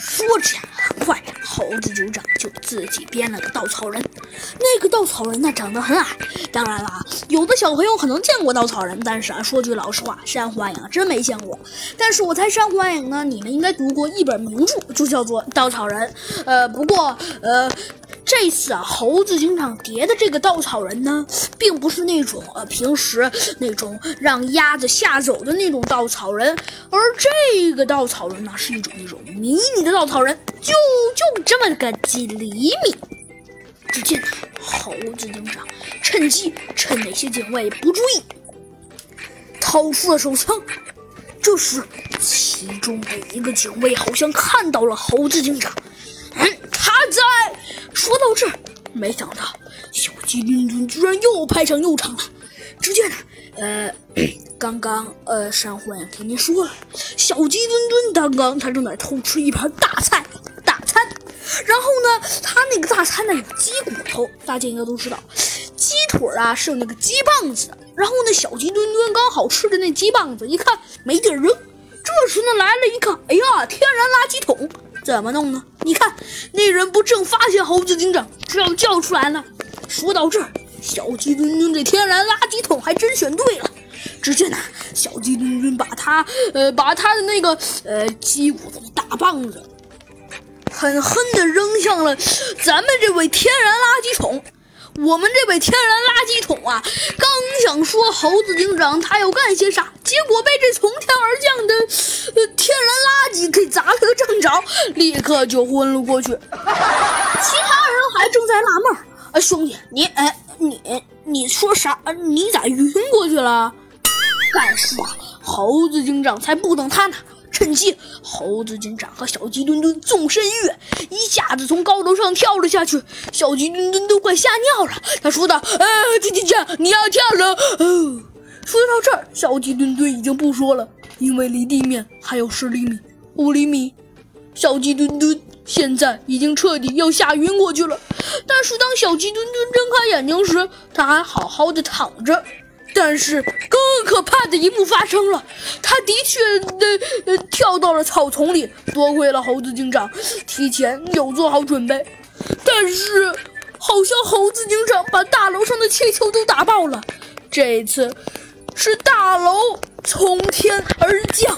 说着，很快猴子警长就自己编了个稻草人。那个稻草人呢，长得很矮。当然了，有的小朋友可能见过稻草人，但是啊，说句老实话，山瑚暗影真没见过。但是我猜山瑚暗影呢，你们应该读过一本名著，就叫做《稻草人》。呃，不过呃。这次啊，猴子警长叠的这个稻草人呢，并不是那种呃平时那种让鸭子吓走的那种稻草人，而这个稻草人呢，是一种那种迷你的稻草人，就就这么个几厘米。只见猴子警长趁机趁那些警卫不注意，掏出了手枪。这时，其中的一个警卫好像看到了猴子警长，说到这儿，没想到小鸡墩墩居然又派上用场了。只见呢，呃，刚刚呃，山虎也跟您说了，小鸡墩墩刚刚他正在偷吃一盘大菜大餐，然后呢，他那个大餐呢有鸡骨头，大家应该都知道，鸡腿啊是有那个鸡棒子的。然后呢，小鸡墩墩刚好吃的那鸡棒子，一看没地儿扔，这时呢来了一个，哎呀，天然垃圾桶。怎么弄呢？你看，那人不正发现猴子警长就要叫出来了。说到这儿，小鸡墩墩这天然垃圾桶还真选对了。只见呢，小鸡墩墩把他呃把他的那个呃鸡骨头大棒子狠狠地扔向了咱们这位天然垃圾桶。我们这位天然垃圾桶啊，刚想说猴子警长他要干些啥，结果被这从天而降的呃天然垃圾给砸了个正立刻就昏了过去。其他人还正在纳闷儿，兄弟，你哎你你说啥？你咋晕过去了？但是啊，猴子警长才不等他呢。趁机，猴子警长和小鸡墩墩纵身一跃，一下子从高楼上跳了下去。小鸡墩墩都快吓尿了。他说道：“呃，这这这，你要跳了。”哦，说到这儿，小鸡墩墩已经不说了，因为离地面还有十厘米、五厘米。小鸡墩墩现在已经彻底要吓晕过去了。但是当小鸡墩墩睁开眼睛时，他还好好的躺着。但是更可怕的一幕发生了，他的确的跳到了草丛里。多亏了猴子警长提前有做好准备，但是好像猴子警长把大楼上的气球都打爆了。这次是大楼从天而降。